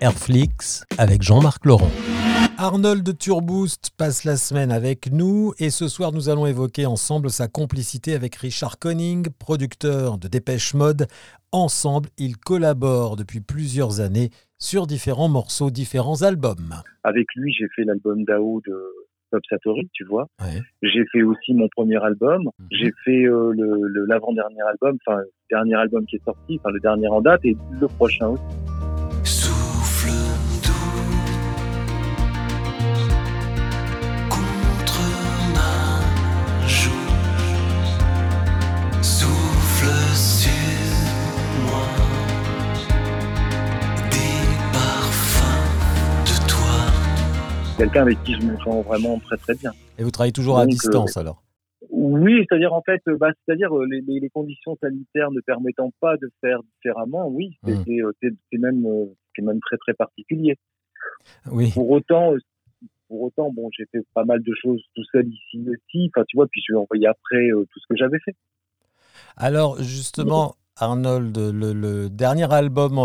Airflix avec Jean-Marc Laurent. Arnold Turboost passe la semaine avec nous et ce soir nous allons évoquer ensemble sa complicité avec Richard Conning, producteur de Dépêche Mode. Ensemble, ils collaborent depuis plusieurs années sur différents morceaux, différents albums. Avec lui, j'ai fait l'album d'Ao de Bob Satori, tu vois. J'ai fait aussi mon premier album. Mhm. J'ai fait euh, le l'avant-dernier album, enfin, le dernier album qui est sorti, enfin, le dernier en date et le prochain aussi. Quelqu'un avec qui je me sens vraiment très très bien. Et vous travaillez toujours à distance euh, alors? Oui, c'est-à-dire en fait, bah, c'est-à-dire euh, les, conditions sanitaires ne permettant pas de faire différemment, oui, c'est même, euh, même très très particulier. Oui. Pour autant, pour autant, bon, j'ai fait pas mal de choses tout seul ici aussi. Enfin, tu vois, puis je vais envoyer après tout ce que j'avais fait. Alors justement, Arnold, le, dernier album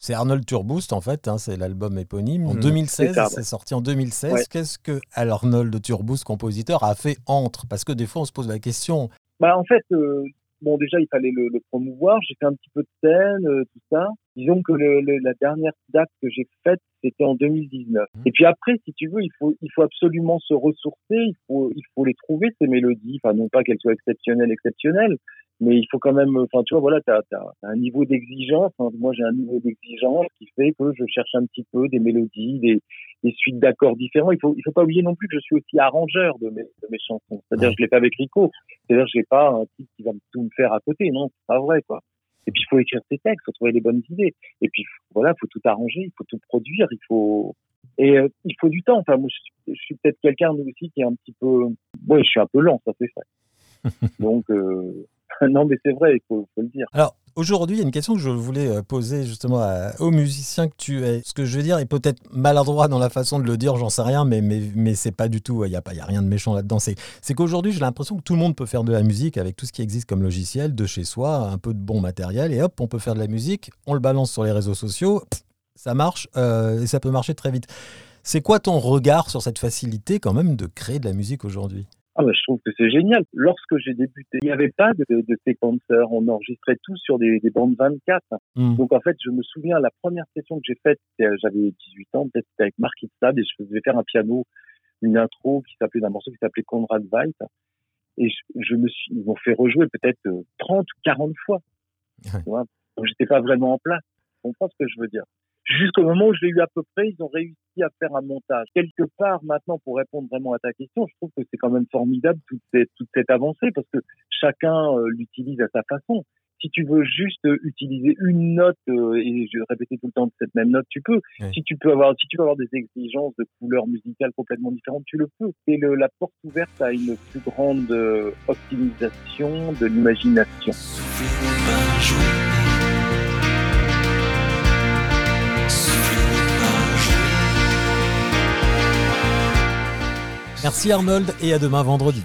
c'est Arnold Turboost en fait, hein, c'est l'album éponyme. En 2016, mmh. c'est sorti en 2016. Qu'est-ce que Arnold Turboost, compositeur, a fait entre? Parce que des fois, on se pose la question. Bah en fait, euh, bon déjà, il fallait le, promouvoir. J'ai fait un petit peu de scène, euh, tout ça. Disons que la dernière date que j'ai faite, c'était en 2019. Mmh. Et puis après, si tu veux, il faut, il faut absolument se ressourcer. Il faut, il faut les trouver ces mélodies. Enfin, non pas qu'elles soient exceptionnelles, exceptionnelles, mais il faut quand même, enfin, tu vois, voilà, tu as, un niveau d'exigence. Hein. Moi, j'ai un niveau d'exigence qui fait que je cherche un petit peu des mélodies, des, des suites d'accords différents. Il faut, il faut pas oublier non plus que je suis aussi arrangeur de mes, de mes chansons. C'est-à-dire, je l'ai pas avec Rico. C'est-à-dire, j'ai pas un type qui va tout me faire à côté. Non, c'est pas vrai, quoi. Et puis, il faut écrire ses textes, il faut trouver les bonnes idées. Et puis, voilà, il faut tout arranger, il faut tout produire, il faut, et euh, il faut du temps. Enfin, moi, je, suis peut-être quelqu'un aussi qui est un petit peu, ouais, je suis un peu lent, ça c'est vrai. Donc, euh, non, mais c'est vrai, il faut, le dire. Alors, aujourd'hui, il y a une question que je voulais euh, poser justement aux musiciens que tu es. Ce que je veux dire est peut-être maladroit dans la façon de le dire, j'en sais rien, mais, mais, mais c'est pas du tout, il n'y a, a rien de méchant là-dedans. C'est qu'aujourd'hui, j'ai l'impression que tout le monde peut faire de la musique avec tout ce qui existe comme logiciel, de chez soi, un peu de bon matériel, et hop, on peut faire de la musique, on le balance sur les réseaux sociaux, ça marche, euh, et ça peut marcher très vite. C'est quoi ton regard sur cette facilité quand même de créer de la musique aujourd'hui? Ah je trouve que c'est génial. Lorsque j'ai débuté, il n'y avait pas de, de, séquenceur. On enregistrait tout sur des, des bandes 24. Hmm. Donc en fait, je me souviens, la première session que j'ai faite, j'avais 18 ans, peut-être c'était avec Mark Itzad, et je faisais faire un piano, une intro qui s'appelait d'un morceau qui s'appelait Conrad Weiss. Et je, me suis, ils m'ont fait rejouer peut-être 30 ou 40 fois. Ouais. Donc j'étais pas vraiment en place. Tu comprends ce que je veux dire? Jusqu'au moment où je l'ai eu à peu près, ils ont réussi à faire un montage. Quelque part, maintenant, pour répondre vraiment à ta question, je trouve que c'est quand même formidable toute cette, toute cette avancée parce que chacun euh, l'utilise à sa façon. Si tu veux juste utiliser une note euh, et je vais répéter tout le temps cette même note, tu peux. Si tu peux avoir, si tu veux avoir des exigences de couleurs musicales complètement différentes, tu le peux. C'est la porte ouverte à une plus grande euh, optimisation de l'imagination. Merci Arnold et à demain vendredi.